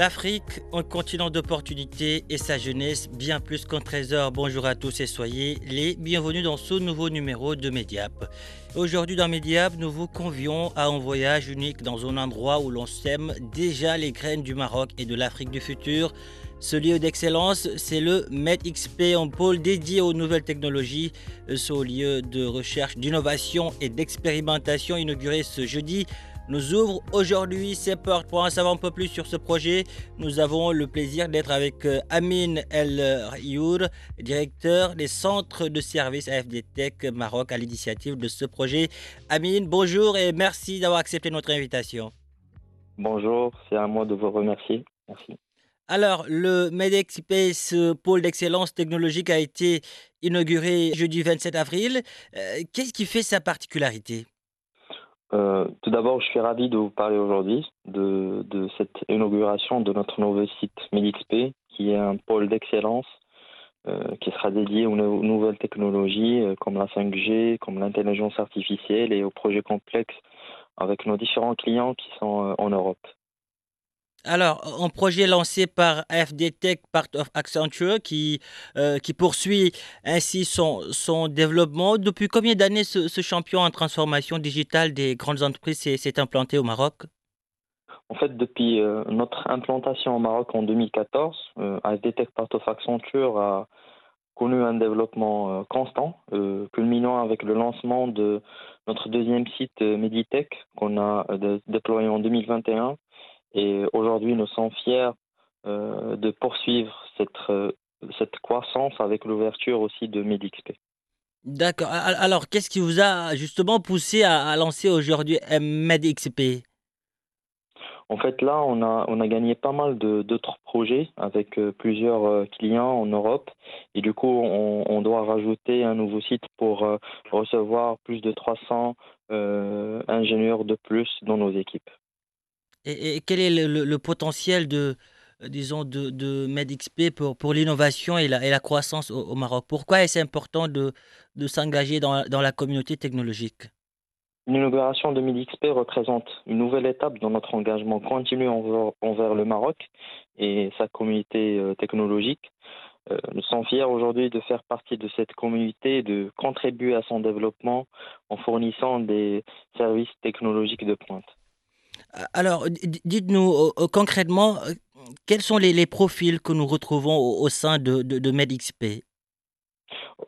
L'Afrique, un continent d'opportunités et sa jeunesse bien plus qu'un trésor. Bonjour à tous et soyez les bienvenus dans ce nouveau numéro de Mediap. Aujourd'hui dans Mediap, nous vous convions à un voyage unique dans un endroit où l'on sème déjà les graines du Maroc et de l'Afrique du futur. Ce lieu d'excellence, c'est le MedXP, un pôle dédié aux nouvelles technologies. Ce lieu de recherche, d'innovation et d'expérimentation inauguré ce jeudi nous ouvre aujourd'hui ses portes. Pour en savoir un peu plus sur ce projet, nous avons le plaisir d'être avec euh, Amin El Riour, directeur des centres de services AFD Tech Maroc à l'initiative de ce projet. Amin, bonjour et merci d'avoir accepté notre invitation. Bonjour, c'est à moi de vous remercier. Merci. Alors, le MedXP, ce pôle d'excellence technologique, a été inauguré jeudi 27 avril. Euh, Qu'est-ce qui fait sa particularité? Euh, tout d'abord, je suis ravi de vous parler aujourd'hui de, cette inauguration de notre nouveau site MedXP, qui est un pôle d'excellence euh, qui sera dédié aux, nou- nouvelles technologies euh, comme la 5G, comme l'intelligence artificielle et aux projets complexes avec nos différents clients qui sont en Europe. Alors, un projet lancé par AFD Tech, part of Accenture, qui, euh, qui poursuit ainsi son, son développement. Depuis combien d'années ce, ce champion en transformation digitale des grandes entreprises s'est implanté au Maroc? En fait, depuis euh, notre implantation au Maroc en 2014, euh, AFD Tech Part of Accenture a connu un développement euh, constant, culminant avec le lancement de notre deuxième site Meditech qu'on a dé- déployé en 2021. Et aujourd'hui, nous sommes fiers euh, de poursuivre cette, euh, cette croissance avec l'ouverture aussi de MedXP. D'accord. Alors, qu'est-ce qui vous a justement poussé à, à lancer aujourd'hui MedXP En fait, là, on a, on a gagné pas mal d'autres projets avec euh, plusieurs euh, clients en Europe. Et du coup, on, on doit rajouter un nouveau site pour euh, recevoir plus de 300 euh, ingénieurs de plus dans nos équipes. Et, quel est le, potentiel de, euh, disons, de, MedXP pour, l'innovation et la, et la croissance au, Maroc? Pourquoi est-ce important de, s'engager dans, la communauté technologique? L'inauguration de MidXP représente une nouvelle étape dans notre engagement continu envers, envers le Maroc et sa communauté euh, technologique. Euh, nous sommes fiers aujourd'hui de faire partie de cette communauté et de contribuer à son développement en fournissant des services technologiques de pointe. Alors, d- d- dites-nous euh, euh, concrètement, euh, quels sont les, profils que nous retrouvons au, sein de, de, MedXP?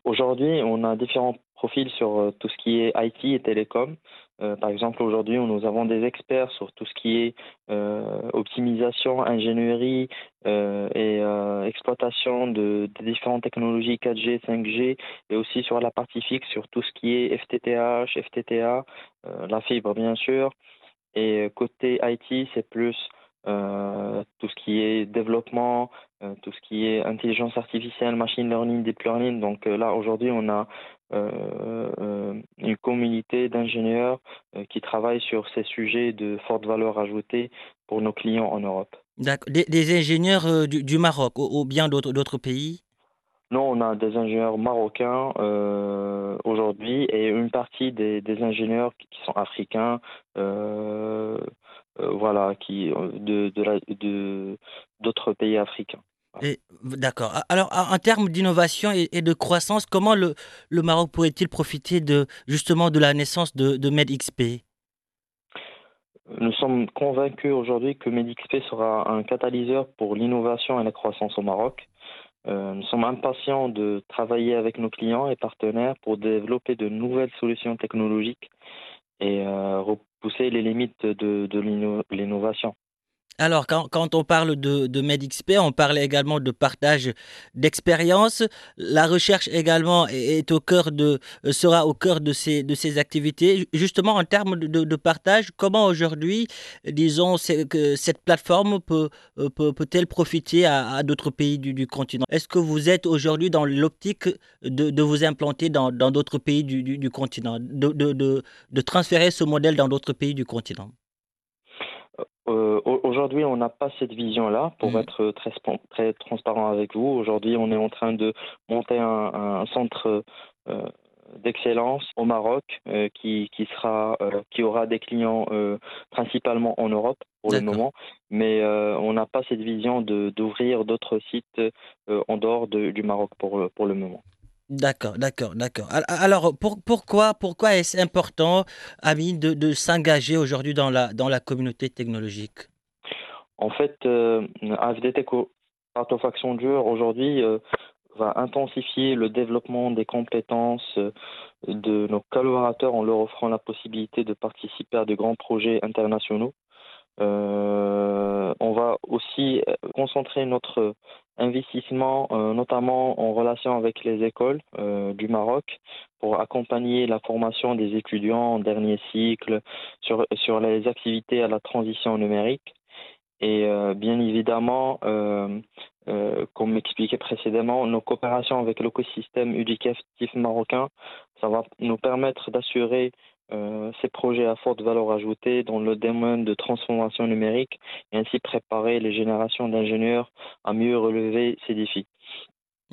Aujourd'hui, on a différents profils sur euh, tout ce qui est IT et télécom. Euh, par exemple, aujourd'hui, nous avons des experts sur tout ce qui est euh, optimisation, ingénierie euh, et euh, exploitation de, différentes technologies 4G, 5G, et aussi sur la partie fixe, sur tout ce qui est FTTH, FTTA, euh, la fibre bien sûr. Et côté IT, c'est plus euh, tout ce qui est développement, euh, tout ce qui est intelligence artificielle, machine learning, deep learning. Donc euh, là, aujourd'hui, on a euh, euh, une communauté d'ingénieurs euh, qui travaillent sur ces sujets de forte valeur ajoutée pour nos clients en Europe. D'accord. Des, ingénieurs euh, du, Maroc ou, bien d'autres pays? Non, on a des ingénieurs marocains euh, aujourd'hui et une partie des, des ingénieurs qui sont africains, euh, euh, voilà, qui de de la- de d'autres pays africains. D'accord. Alors, en termes d'innovation et, et de croissance, comment le, le Maroc pourrait-il profiter de justement de la naissance de, de MedXP Nous sommes convaincus aujourd'hui que MedXP sera un catalyseur pour l'innovation et la croissance au Maroc. Nous sommes impatients de travailler avec nos clients et partenaires pour développer de nouvelles solutions technologiques et repousser les limites de l'innovation. Alors, quand, on parle de, de MedXP, on parle également de partage d'expérience. La recherche également est, au cœur de, sera au cœur de ces, de ces activités. Justement, en termes de, partage, comment aujourd'hui, disons, que cette plateforme peut, peut, elle profiter à, d'autres pays du, continent? Est-ce que vous êtes aujourd'hui dans l'optique de, vous implanter dans d'autres pays du, du continent, de transférer ce modèle dans d'autres pays du continent? Euh, aujourd'hui, on n'a pas cette vision-là, pour mmh. être très, très transparent avec vous. Aujourd'hui, on est en train de monter un, centre euh, d'excellence au Maroc euh, qui, qui, sera, qui aura des clients principalement en Europe pour le moment, mais on n'a pas cette vision d'ouvrir d'autres sites en dehors du Maroc pour, pour le moment. D'accord, d'accord, d'accord. Alors, pourquoi, pourquoi est-ce important, Amine, de, s'engager aujourd'hui dans la, dans la communauté technologique? En fait, euh, AFDT Artefaction Dure, aujourd'hui, euh, va intensifier le développement des compétences euh, de nos collaborateurs en leur offrant la possibilité de participer à de grands projets internationaux. on va aussi concentrer notre investissement euh, notamment en relation avec les écoles euh, du Maroc pour accompagner la formation des étudiants en dernier cycle sur, sur les activités à la transition numérique. Et euh, bien évidemment, comme expliqué précédemment, nos coopérations avec l'écosystème éducatif marocain, ça va nous permettre d'assurer euh, ces projets à forte valeur ajoutée dans le domaine de transformation numérique et ainsi préparer les générations d'ingénieurs à mieux relever ces défis.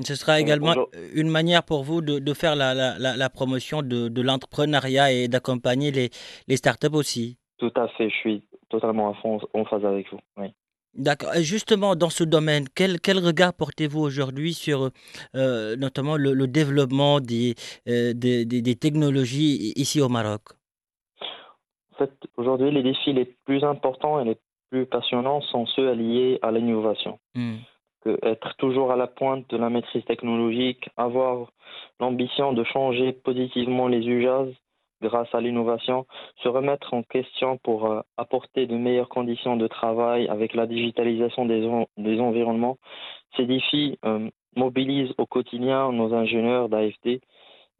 Ce sera également une manière pour vous de, faire la, la, la, promotion de, de l'entrepreneuriat et d'accompagner les, les, startups aussi. Tout à fait, je suis totalement en phase avec vous. Oui. D'accord. Justement, dans ce domaine, quel, quel regard portez-vous aujourd'hui sur euh, notamment le, développement des, euh, des, des, technologies ici au Maroc? En fait, aujourd'hui, les défis les plus importants et les plus passionnants sont ceux liés à l'innovation. Mmh. Être toujours à la pointe de la maîtrise technologique, avoir l'ambition de changer positivement les usages grâce à l'innovation, se remettre en question pour euh, apporter de meilleures conditions de travail avec la digitalisation des, environnements. Ces défis euh, mobilisent au quotidien nos ingénieurs d'AFD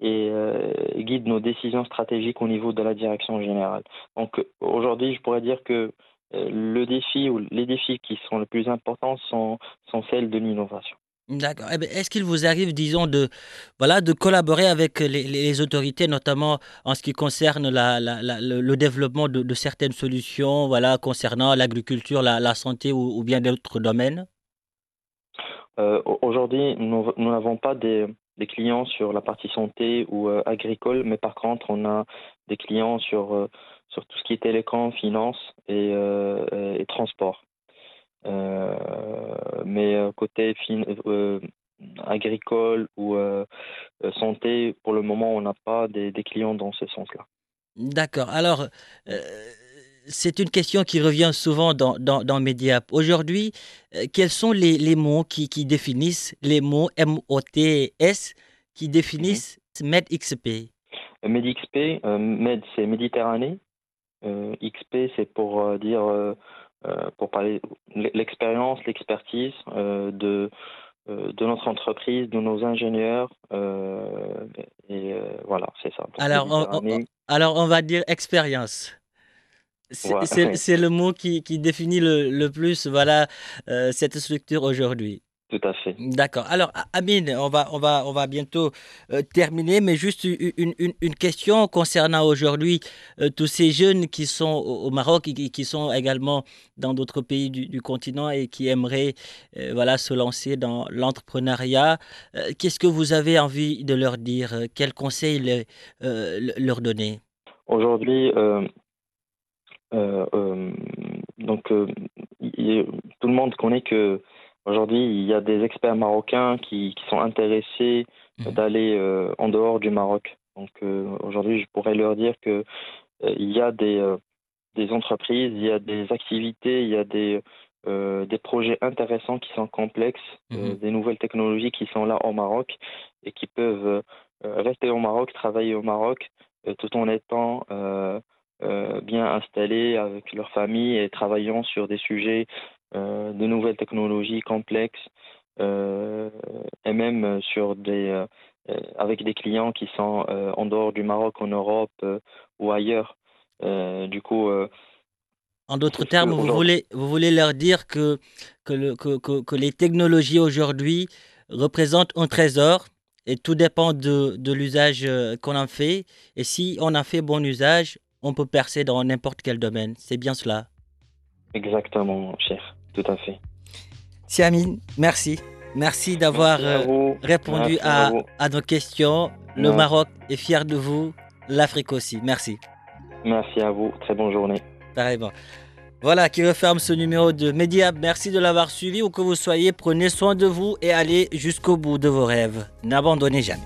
et euh, guident nos décisions stratégiques au niveau de la direction générale. Donc aujourd'hui, je pourrais dire que le défi ou les défis qui sont les plus importants sont, sont celles de l'innovation. D'accord. Eh ben, est-ce qu'il vous arrive, disons, de, voilà, de collaborer avec les, autorités, notamment en ce qui concerne la, le, développement de, certaines solutions voilà, concernant l'agriculture, la, santé ou, bien d'autres domaines? Euh, Aujourd'hui, nous n'avons pas des, clients sur la partie santé ou euh, agricole, mais par contre, on a des clients sur, euh, tout ce qui est télécom, finance et, et transport. Euh, mais euh, côté euh, agricole ou santé, pour le moment, on n'a pas des, clients dans ce sens-là. D'accord. Alors, c'est une question qui revient souvent dans, dans, dans Mediap. Aujourd'hui, quels sont les, les mots qui, qui, définissent les mots M-O-T-S qui définissent mhm. MedXP MedXP, Med c'est Méditerranée, XP c'est pour dire pour parler l'expérience, l'expertise euh, de euh, de notre entreprise, de nos ingénieurs. et voilà, c'est ça. Alors on, alors, on va dire expérience. C'est le mot qui, qui définit le, le, plus voilà, cette structure aujourd'hui. Tout à fait. D'accord. Alors, Amine, on va, on va, on va bientôt euh, terminer, mais juste une, une, une question concernant aujourd'hui euh, tous ces jeunes qui sont au, Maroc et qui, sont également dans d'autres pays du, du, continent et qui aimeraient euh, voilà, se lancer dans l'entrepreneuriat. Qu'est-ce que vous avez envie de leur dire? Quels conseils leur donner? Aujourd'hui, donc, tout le monde connaît que Aujourd'hui, il y a des experts marocains qui, qui sont intéressés mhm. d'aller euh, en dehors du Maroc. Donc euh, aujourd'hui, je pourrais leur dire que euh, il y a des, des entreprises, il y a des activités, il y a des, des projets intéressants qui sont complexes, Mhm. des nouvelles technologies qui sont là au Maroc et qui peuvent rester au Maroc, travailler au Maroc, tout en étant bien installés avec leur famille et travaillant sur des sujets de nouvelles technologies complexes et même sur des avec des clients qui sont en dehors du Maroc, en Europe ou ailleurs. du coup, En d'autres termes, vous voulez, vous voulez leur dire que, que, le- que- que- que les technologies aujourd'hui représentent un trésor et tout dépend de, de l'usage euh, qu'on en fait. Et si on en fait bon usage, on peut percer dans n'importe quel domaine. C'est bien cela. exactement, cher, tout à fait. Siamine, merci. Merci d'avoir euh, répondu Merci à à, vous. à nos questions. Le Merci. Maroc est fier de vous, l'Afrique aussi. Merci. Merci à vous. Très bonne journée. Pareillement. Voilà qui referme ce numéro de Média. Merci de l'avoir suivi. Où que vous soyez, prenez soin de vous et allez jusqu'au bout de vos rêves. N'abandonnez jamais.